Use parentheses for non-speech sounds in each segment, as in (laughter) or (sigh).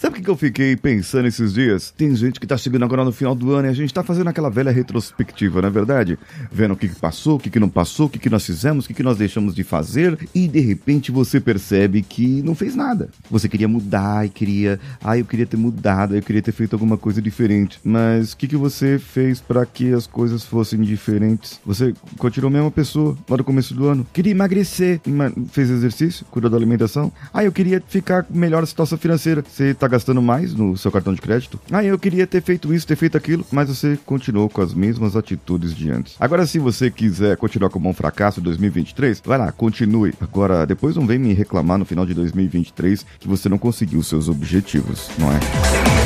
Sabe o que eu fiquei pensando esses dias? Tem gente que tá chegando agora no final do ano e a gente tá fazendo aquela velha retrospectiva, não é verdade? Vendo o que, passou, o que, não passou, o que, nós fizemos, o que, nós deixamos de fazer e de repente você percebe que não fez nada. Você queria mudar e queria. Ah, eu queria ter mudado, eu queria ter feito alguma coisa diferente. Mas o que, você fez para que as coisas fossem diferentes? Você continuou a mesma pessoa lá no começo do ano. Queria emagrecer, fez exercício, cuidou da alimentação. Ah, eu queria ficar melhor na situação financeira. Você tá gastando mais no seu cartão de crédito. Ah, eu queria ter feito isso, ter feito aquilo, mas você continuou com as mesmas atitudes de antes. Agora, se você quiser continuar como um fracasso em 2023, vai lá, continue. Agora, depois não vem me reclamar no final de 2023 que você não conseguiu seus objetivos, não é?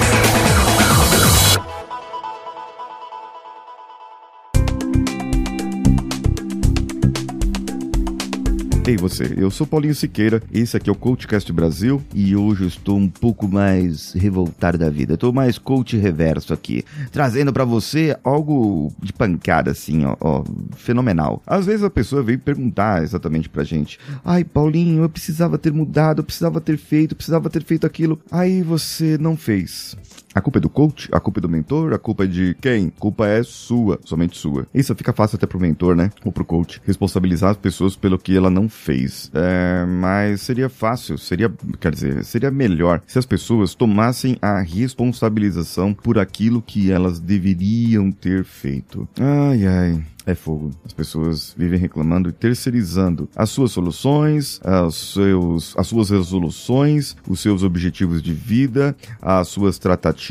Ei você, eu sou Paulinho Siqueira, esse aqui é o CoachCast Brasil e hoje eu estou um pouco mais revoltado da vida. Estou mais coach reverso aqui, trazendo para você algo de pancada assim, ó, ó, fenomenal. Às vezes a pessoa vem perguntar exatamente pra gente: "Ai, Paulinho, eu precisava ter mudado, eu precisava ter feito, eu precisava ter feito aquilo". Aí você não fez. A culpa é do coach? A culpa é do mentor? A culpa é de quem? A culpa é sua, somente sua. Isso fica fácil até pro mentor, né? Ou pro coach. Responsabilizar as pessoas pelo que ela não fez. É, mas seria fácil, seria, quer dizer, seria melhor se as pessoas tomassem a responsabilização por aquilo que elas deveriam ter feito. Ai, ai é fogo. As pessoas vivem reclamando e terceirizando as suas soluções, as, seus, as suas resoluções, os seus objetivos de vida, as suas tratativas,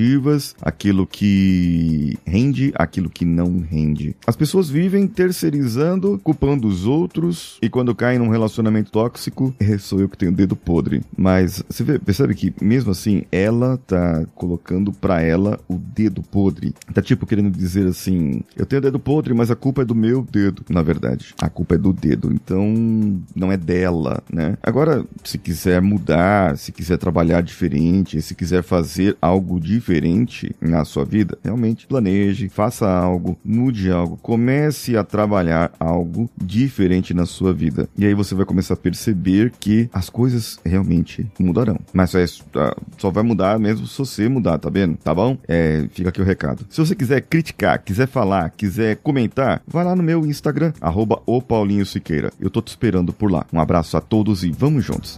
aquilo que rende, aquilo que não rende. As pessoas vivem terceirizando, culpando os outros e quando caem num relacionamento tóxico, (laughs) é, sou eu que tenho o dedo podre. Mas você vê, percebe que mesmo assim, ela tá colocando pra ela o dedo podre. Tá tipo querendo dizer assim, eu tenho o dedo podre, mas a culpa é do meu dedo, na verdade. A culpa é do dedo, então não é dela, né? Agora, se quiser mudar, se quiser trabalhar diferente, se quiser fazer algo diferente na sua vida, realmente planeje, faça algo, mude algo, comece a trabalhar algo diferente na sua vida. E aí você vai começar a perceber que as coisas realmente mudarão. Mas é, só vai mudar mesmo se você mudar, tá vendo? Tá bom? É, fica aqui o recado. Se você quiser criticar, quiser falar, quiser comentar, vai lá no meu Instagram, arroba o Paulinho Siqueira. Eu tô te esperando por lá. Um abraço a todos e vamos juntos.